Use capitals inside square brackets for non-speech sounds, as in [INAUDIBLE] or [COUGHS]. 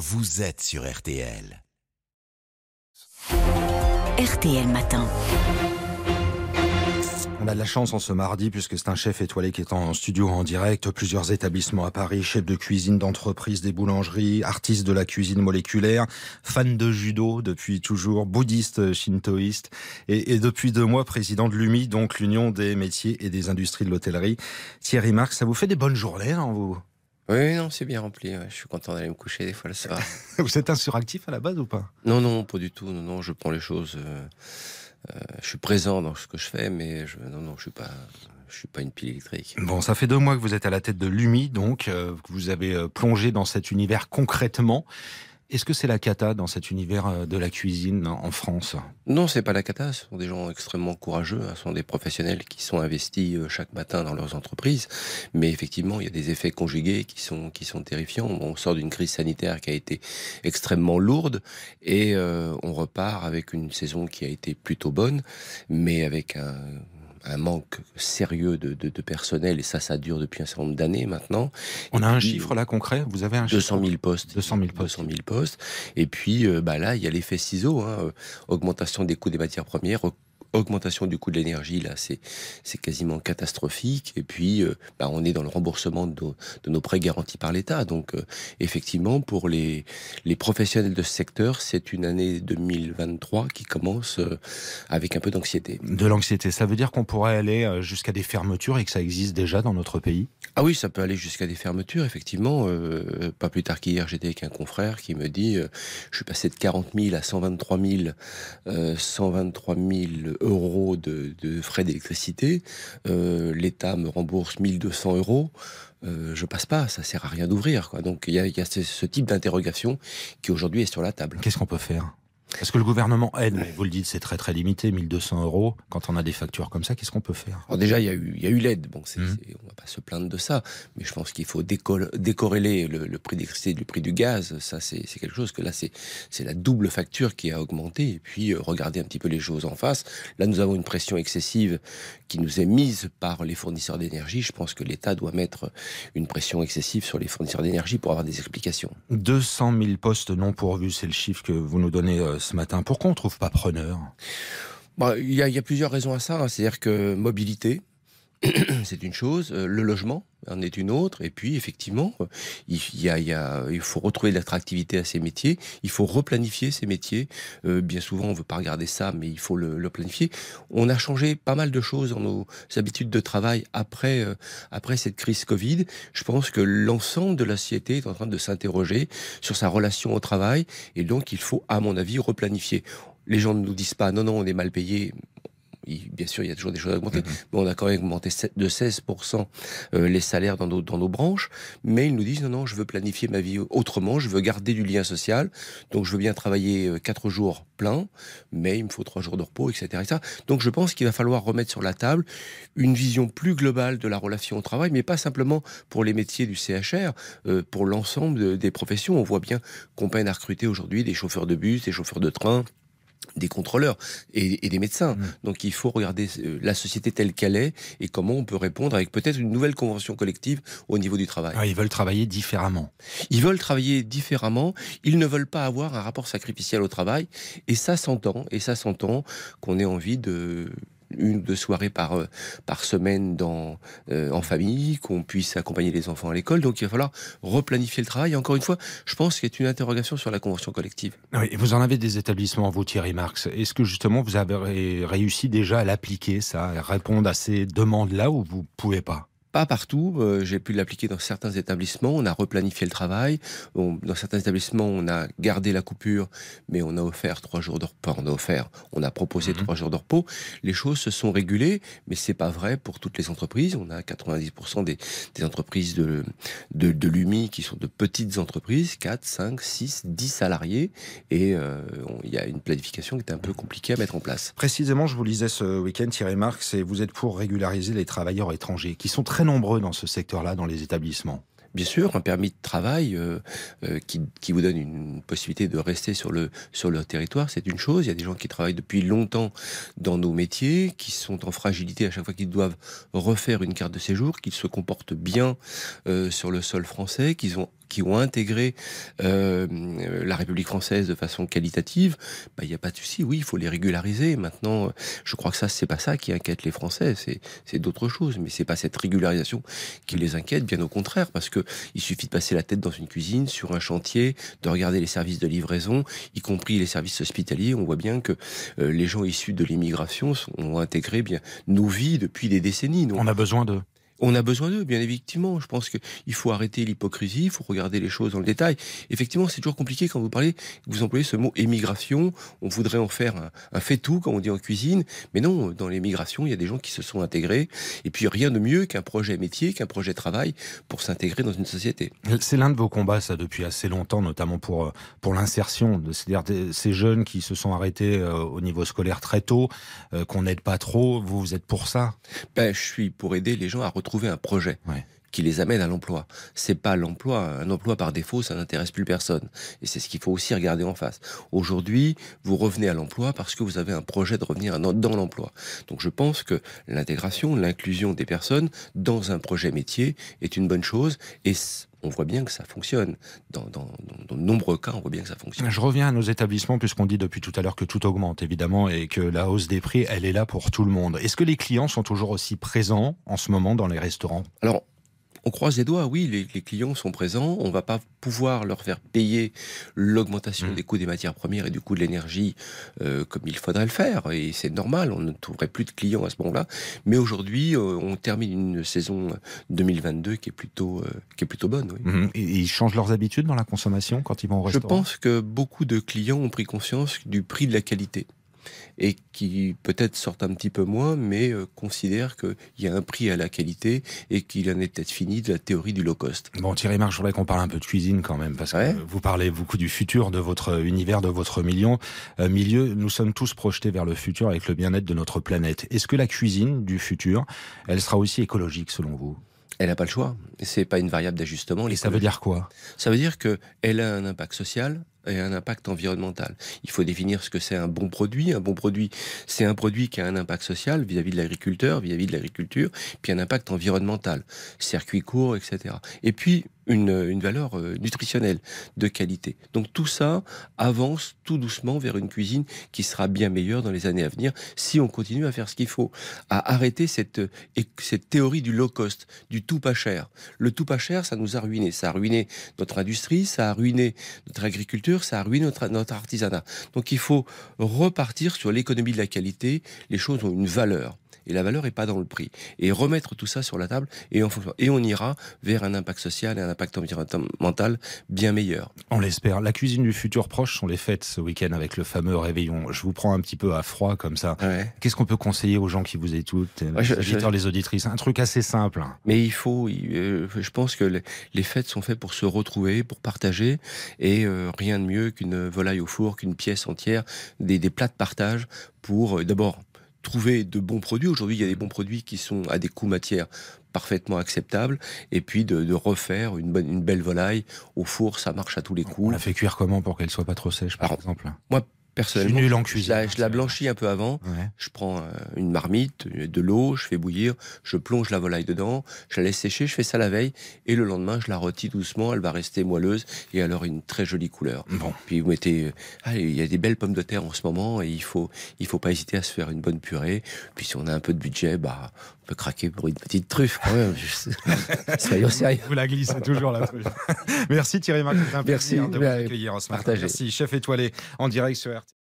vous êtes sur RTL. RTL Matin. On a de la chance en ce mardi puisque c'est un chef étoilé qui est en studio en direct. Plusieurs établissements à Paris, chef de cuisine d'entreprise, des boulangeries, artiste de la cuisine moléculaire, fan de judo depuis toujours, bouddhiste shintoïste et, et depuis deux mois président de l'UMI, donc l'Union des métiers et des industries de l'hôtellerie. Thierry Marx, ça vous fait des bonnes journées, hein, vous? Oui, non, c'est bien rempli. ouais. Je suis content d'aller me coucher des fois le soir. [LAUGHS] Vous êtes un suractif à la base ou pas? Non, non, pas du tout. Non, non, je prends les choses. euh, euh, je suis présent dans ce que je fais, mais je, non, non, je suis pas. Je suis pas une pile électrique. Bon, ça fait deux mois que vous êtes à la tête de l'UMI, donc euh, que vous avez euh, plongé dans cet univers concrètement. Est-ce que c'est la cata dans cet univers euh, de la cuisine en France? Non, c'est pas la cata. Ce sont des gens extrêmement courageux. hein. Ce sont des professionnels qui sont investis euh, chaque matin dans leurs entreprises. Mais effectivement, il y a des effets conjugués qui sont qui sont terrifiants. On sort d'une crise sanitaire qui a été extrêmement lourde et euh, on repart avec une saison qui a été plutôt bonne, mais avec un un manque sérieux de, de, de personnel et ça, ça dure depuis un certain nombre d'années maintenant. On a un puis, chiffre là concret? Vous avez un chiffre? 200 000 postes. 200 000 postes. 200 000 postes. Et puis, euh, bah là, il y a l'effet ciseau, hein, augmentation des coûts des matières premières, augmentation du coût de l'énergie, là, c'est c'est quasiment catastrophique. Et puis, euh, bah, on est dans le remboursement de nos, de nos prêts garantis par l'État. Donc, euh, effectivement, pour les, les professionnels de ce secteur, c'est une année 2023 qui commence euh, avec un peu d'anxiété. De l'anxiété. Ça veut dire qu'on pourrait aller euh, jusqu'à des fermetures et que ça existe déjà dans notre pays? Ah oui, ça peut aller jusqu'à des fermetures, effectivement. Pas plus tard qu'hier, j'étais avec un confrère qui me dit je suis passé de 40 000 à 123 000, euh, 123 000 euros de, frais d'électricité. Euh, L'État me rembourse 1200 euros. Euh, je passe pas, ça sert à rien d'ouvrir. Donc il y a, y a ce type d'interrogation qui aujourd'hui est sur la table. Qu'est-ce qu'on peut faire? Est-ce que le gouvernement aide Mais Vous le dites, c'est très très limité, 1200 euros. Quand on a des factures comme ça, qu'est-ce qu'on peut faire? Alors déjà, il y a eu, il y a eu l'aide. Bon, c'est, c'est- on va pas se plaindre de ça, mais je pense qu'il faut décorréler le, le prix d'électricité du prix du gaz. Ça, c'est, c'est quelque chose que là, c'est, c'est la double facture qui a augmenté. Et puis, euh, regardez un petit peu les choses en face. Là, nous avons une pression excessive qui nous est mise par les fournisseurs d'énergie. Je pense que l'État doit mettre une pression excessive sur les fournisseurs d'énergie pour avoir des explications. 200 000 postes non pourvus, c'est le chiffre que vous nous donnez euh, ce matin. Pourquoi on trouve pas preneur? Bah, il y, a, il y a plusieurs raisons à ça. hein. C'est-à-dire que mobilité, [COUGHS] c'est une chose, euh, le logement en est une autre, et puis effectivement, euh, il, faut retrouver de l'attractivité à ces métiers, il faut replanifier ces métiers. Euh, bien souvent, on veut pas regarder ça, mais il faut le, planifier. On a changé pas mal de choses dans nos habitudes de travail après après cette crise Covid. Je pense que l'ensemble de la société est en train de s'interroger sur sa relation au travail, et donc il faut, à mon avis, replanifier. Les gens ne nous disent pas non, non, on est mal payé. Il- Bien sûr, il y a toujours des choses à augmenter, mais on a quand même augmenté de 16% euh, les salaires dans nos, dans nos branches. Mais ils nous disent non, non, je veux planifier ma vie autrement, je veux garder du lien social, donc je veux bien travailler euh, quatre jours pleins, mais il me faut trois jours de repos, etc. etc. Donc je pense qu'il va falloir remettre sur la table une vision plus globale de la relation au travail, mais pas simplement pour les métiers du CHR, euh, pour l'ensemble de- des professions. On voit bien qu'on peine à recruter aujourd'hui des chauffeurs de bus, des chauffeurs de train, des contrôleurs et, et des médecins. Mm. Donc il faut regarder euh, la société telle qu'elle est et comment on peut répondre avec peut-être une nouvelle convention collective au niveau du travail. Ah, Ils veulent travailler différemment. Ils veulent travailler différemment, ils ne veulent pas avoir un rapport sacrificiel au travail et ça s'entend et ça s'entend qu'on ait envie de une ou deux soirées par euh, par semaine dans euh, en famille, qu'on puisse accompagner les enfants à l'école. Donc il va falloir replanifier le travail. Encore une fois, je pense qu'il y a une interrogation sur la convention collective. Oui, et vous en avez des établissements, vous, Thierry Marx. Est-ce que justement vous avez ré- réussi déjà à l'appliquer, ça, à répondre à ces demandes-là ou vous pouvez pas? Pas partout. euh, J'ai pu l'appliquer dans certains établissements. On a replanifié le travail. On- dans certains établissements, on a gardé la coupure, mais on a offert trois jours de repos. On a offert, on a proposé Mhm. trois jours de repos. Les choses se sont régulées, mais c'est pas vrai pour toutes les entreprises. On a 90% des, des entreprises de, de, de l'UMI qui sont de petites entreprises, 4, 5, 6, 10 salariés, et euh, il y a une planification qui est un peu compliquée à mettre en place. Précisément, je vous lisais ce week-end, Thierry Marx, et vous êtes pour régulariser les travailleurs étrangers, qui sont très nombreux dans ce secteur-là, dans les établissements. Bien sûr, un permis de travail euh, euh, qui, qui vous donne une possibilité de rester sur le sur le territoire, c'est une chose. Il y a des gens qui travaillent depuis longtemps dans nos métiers, qui sont en fragilité à chaque fois qu'ils doivent refaire une carte de séjour, qu'ils se comportent bien euh, sur le sol français, qu'ils ont qui ont intégré euh, la République française de façon qualitative, bah, il n'y a pas de souci. Oui, il faut les régulariser. Maintenant, je crois que ça, c'est pas ça qui inquiète les Français. C'est d'autres choses. Mais c'est pas cette régularisation qui les inquiète, bien au contraire, parce que il suffit de passer la tête dans une cuisine, sur un chantier, de regarder les services de livraison, y compris les services hospitaliers. On voit bien que euh, les gens issus de l'immigration ont intégré bien nos vies depuis des décennies. On a besoin d'eux. On a besoin d'eux, bien évidemment. Je pense qu'il faut arrêter l'hypocrisie, il faut regarder les choses dans le détail. Effectivement, c'est toujours compliqué quand vous parlez, vous employez ce mot émigration. On voudrait en faire un, fait-tout, comme on dit en cuisine. Mais non, dans l'émigration, il y a des gens qui se sont intégrés. Et puis, rien de mieux qu'un projet métier, qu'un projet travail pour s'intégrer dans une société. C'est l'un de vos combats, ça, depuis assez longtemps, notamment pour, euh, pour l'insertion. C'est-à-dire ces jeunes qui se sont arrêtés euh, au niveau scolaire très tôt, euh, qu'on n'aide pas trop. Vous, vous êtes pour ça? Ben, Je suis pour aider les gens à retrouver trouver un projet. qui les amène à l'emploi. C'est pas l'emploi. Un emploi par défaut, ça n'intéresse plus personne. Et c'est ce qu'il faut aussi regarder en face. Aujourd'hui, vous revenez à l'emploi parce que vous avez un projet de revenir dans l'emploi. Donc je pense que l'intégration, l'inclusion des personnes dans un projet métier est une bonne chose et on voit bien que ça fonctionne. Dans, de nombreux cas, on voit bien que ça fonctionne. Je reviens à nos établissements, puisqu'on dit depuis tout à l'heure que tout augmente, évidemment, et que la hausse des prix, elle est là pour tout le monde. Est-ce que les clients sont toujours aussi présents en ce moment dans les restaurants? Alors, on croise les doigts, oui, les, clients sont présents, on va pas pouvoir leur faire payer l'augmentation mmh. des coûts des matières premières et du coût de l'énergie euh, comme il faudrait le faire, et c'est normal, on ne trouverait plus de clients à ce moment-là. Mais aujourd'hui, euh, on termine une saison 2022 qui est plutôt, euh, qui est plutôt bonne. Mmh. Et ils changent leurs habitudes dans la consommation quand ils vont au restaurant? Je pense que beaucoup de clients ont pris conscience du prix de la qualité et qui peut-être sortent un petit peu moins, mais euh, considèrent qu'il y a un prix à la qualité et qu'il en est peut-être fini de la théorie du low cost. Bon, Thierry Marc, je voudrais qu'on parle un peu de cuisine quand même, parce que vous parlez beaucoup du futur, de votre univers, de votre million, euh, milieu. Nous sommes tous projetés vers le futur avec le bien-être de notre planète. Est-ce que la cuisine du futur, elle sera aussi écologique selon vous? Elle n'a pas le choix. C'est pas une variable d'ajustement. Et ça veut dire quoi? Ça veut dire qu'elle a un impact social, et un impact environnemental. Il faut définir ce que c'est un bon produit. Un bon produit, c'est un produit qui a un impact social vis-à-vis de l'agriculteur, vis-à-vis de l'agriculture, puis un impact environnemental, circuit court, etc. Et puis, une, valeur euh, nutritionnelle de qualité. Donc tout ça avance tout doucement vers une cuisine qui sera bien meilleure dans les années à venir si on continue à faire ce qu'il faut, à arrêter cette, cette théorie du low cost, du tout pas cher. Le tout pas cher, ça nous a ruiné. Ça a ruiné notre industrie, ça a ruiné notre agriculture, ça a ruiné notre, notre artisanat. Donc il faut repartir sur l'économie de la qualité. Les choses ont une valeur et la valeur n'est pas dans le prix. Et remettre tout ça sur la table et, et on ira vers un impact social et un impact environnemental bien meilleur. On l'espère. La cuisine du futur proche sont les fêtes ce week-end avec le fameux réveillon. Je vous prends un petit peu à froid comme ça. Qu'est-ce qu'on peut conseiller aux gens qui vous écoutent, les auditeurs, les auditrices? Un truc assez simple. Hein. Mais il faut, euh, je pense que les, fêtes sont faites pour se retrouver, pour partager, et euh, rien de mieux qu'une volaille au four, qu'une pièce entière, des, des plats de partage pour euh, d'abord trouver de bons produits. Aujourd'hui, il y a des bons produits qui sont à des coûts matières parfaitement acceptables. Et puis de, refaire une, bonne, une belle volaille au four, ça marche à tous les coups. On la fait cuire comment pour qu'elle soit pas trop sèche, par exemple? Moi, personnellement, je, la, je la blanchis un peu avant. Je prends euh, une marmite, de l'eau, je fais bouillir, je plonge la volaille dedans, je la laisse sécher, je fais ça la veille, et le lendemain, je la rôtis doucement, elle va rester moelleuse, et alors une très jolie couleur. Bon. Puis vous mettez... Ah, il y a des belles pommes de terre en ce moment, et il faut, il faut pas hésiter à se faire une bonne purée. Puis si on a un peu de budget, bah, peut craquer pour une petite truffe quand même. [LAUGHS] Soyons sérieux. Vous la glissez toujours, la truffe. Merci Thierry Marc. Merci de vous accueillir ce matin. Merci, chef étoilé en direct sur RT.